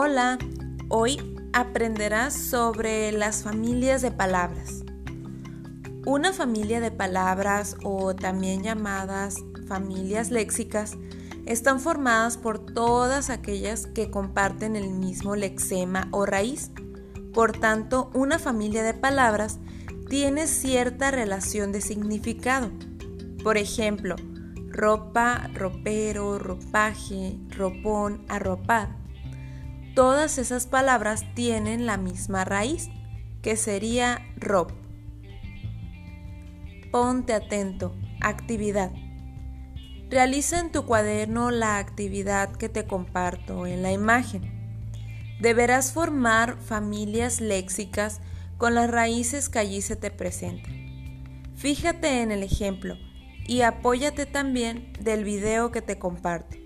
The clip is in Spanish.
Hola, hoy aprenderás sobre las familias de palabras. Una familia de palabras o también llamadas familias léxicas están formadas por todas aquellas que comparten el mismo lexema o raíz. Por tanto, una familia de palabras tiene cierta relación de significado. Por ejemplo, ropa, ropero, ropaje, ropón, arropar. Todas esas palabras tienen la misma raíz, que sería rob. Ponte atento. Actividad. Realiza en tu cuaderno la actividad que te comparto en la imagen. Deberás formar familias léxicas con las raíces que allí se te presentan. Fíjate en el ejemplo y apóyate también del video que te comparto.